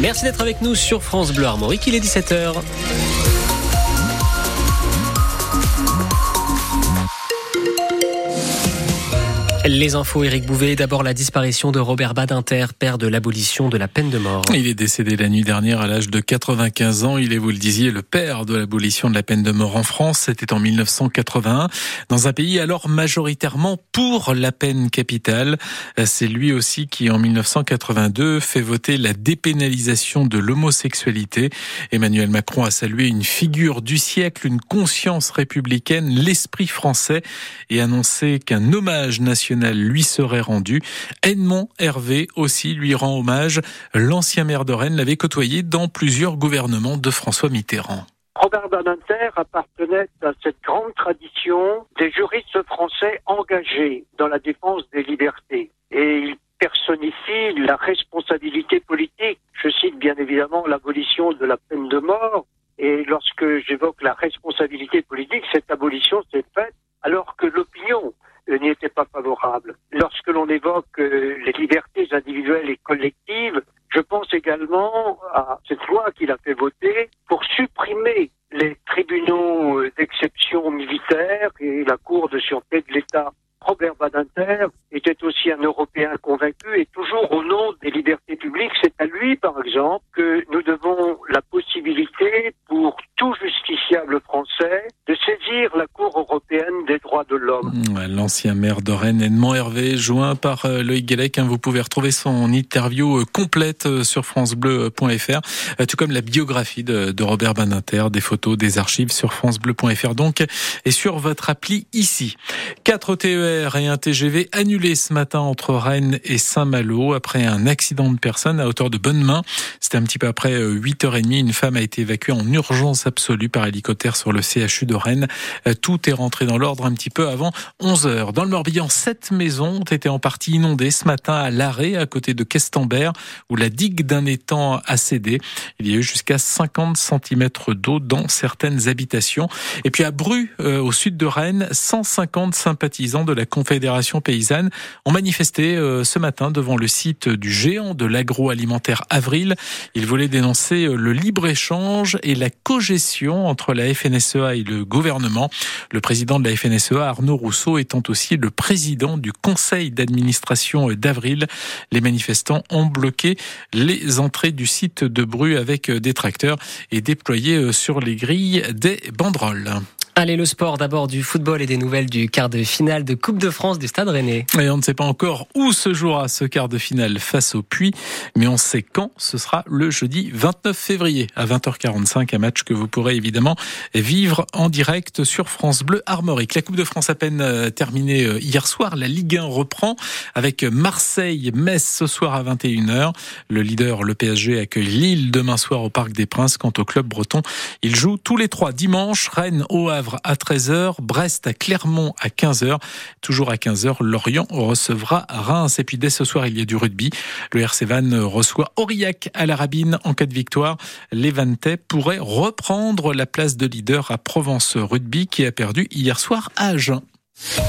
Merci d'être avec nous sur France Bleu Armorique. Il est 17h. Les infos, Éric Bouvet. D'abord, la disparition de Robert Badinter, père de l'abolition de la peine de mort. Il est décédé la nuit dernière à l'âge de 95 ans. Il est, vous le disiez, le père de l'abolition de la peine de mort en France. C'était en 1981, dans un pays alors majoritairement pour la peine capitale. C'est lui aussi qui, en 1982, fait voter la dépénalisation de l'homosexualité. Emmanuel Macron a salué une figure du siècle, une conscience républicaine, l'esprit français, et annoncé qu'un hommage national lui serait rendu. Edmond Hervé aussi lui rend hommage. L'ancien maire de Rennes l'avait côtoyé dans plusieurs gouvernements de François Mitterrand. Robert Badinter appartenait à cette grande tradition des juristes français engagés dans la défense des libertés. Et il personnifie la responsabilité politique. Je cite bien évidemment l'abolition de la peine de mort. Et lorsque j'évoque la responsabilité politique, cette abolition s'est faite alors que l'opinion n'y était pas favorable. Lorsque l'on évoque euh, les libertés individuelles et collectives, je pense également à cette loi qu'il a fait voter pour supprimer les tribunaux euh, d'exception militaire et la Cour de sûreté de l'État. Robert Badinter était aussi un Européen convaincu et toujours au nom des libertés publiques, c'est à lui, par exemple, que nous devons la possibilité pour tout justiciable français de saisir la Cour européenne des droits de l'homme. L'ancien maire de Rennes, Edmond Hervé, joint par euh, Loïc Guélec. Hein, vous pouvez retrouver son interview euh, complète euh, sur francebleu.fr, tout comme la biographie de, Robert Badinter, des photos, des archives sur francebleu.fr donc, et sur votre appli ici. 4 TER et un TGV annulés ce matin entre Rennes et Saint-Malo après un accident de personne à hauteur de Bonne-Main. C'était un petit peu après 8h30. Une femme a été évacuée en urgence absolue par hélicoptère sur le CHU de Rennes. Tout est rentré dans l'ordre un petit peu 11 heures. Dans le Morbihan, sept maisons ont été en partie inondées ce matin à l'arrêt à côté de Questembert où la digue d'un étang a cédé. Il y a eu jusqu'à 50 cm d'eau dans certaines habitations. Et puis à Bru, euh, au sud de Rennes, 150 sympathisants de la Confédération paysanne ont manifesté euh, ce matin devant le site du géant de l'agroalimentaire Avril. Ils voulaient dénoncer euh, le libre-échange et la cogestion entre la FNSEA et le gouvernement. Le président de la FNSEA, Arnaud Rousseau, étant aussi le président du conseil d'administration d'Avril. Les manifestants ont bloqué les entrées du site de Bru avec des tracteurs et déployé sur les grilles des banderoles. Allez, le sport d'abord du football et des nouvelles du quart de finale de Coupe de France du Stade Rennais. Et on ne sait pas encore où se jouera ce quart de finale face au Puy, mais on sait quand. Ce sera le jeudi 29 février à 20h45, un match que vous pourrez évidemment vivre en direct sur France Bleu Armorique. La Coupe de France à peine euh, terminée euh, hier soir. La Ligue 1 reprend avec Marseille-Metz ce soir à 21h. Le leader, le PSG, accueille Lille demain soir au Parc des Princes. Quant au club breton, il joue tous les trois dimanche. Rennes au À 13h, Brest à Clermont à 15h. Toujours à 15h, Lorient recevra Reims. Et puis dès ce soir, il y a du rugby. Le RC Van reçoit Aurillac à la Rabine en cas de victoire. Les Vantais pourraient reprendre la place de leader à Provence Rugby qui a perdu hier soir à Agen.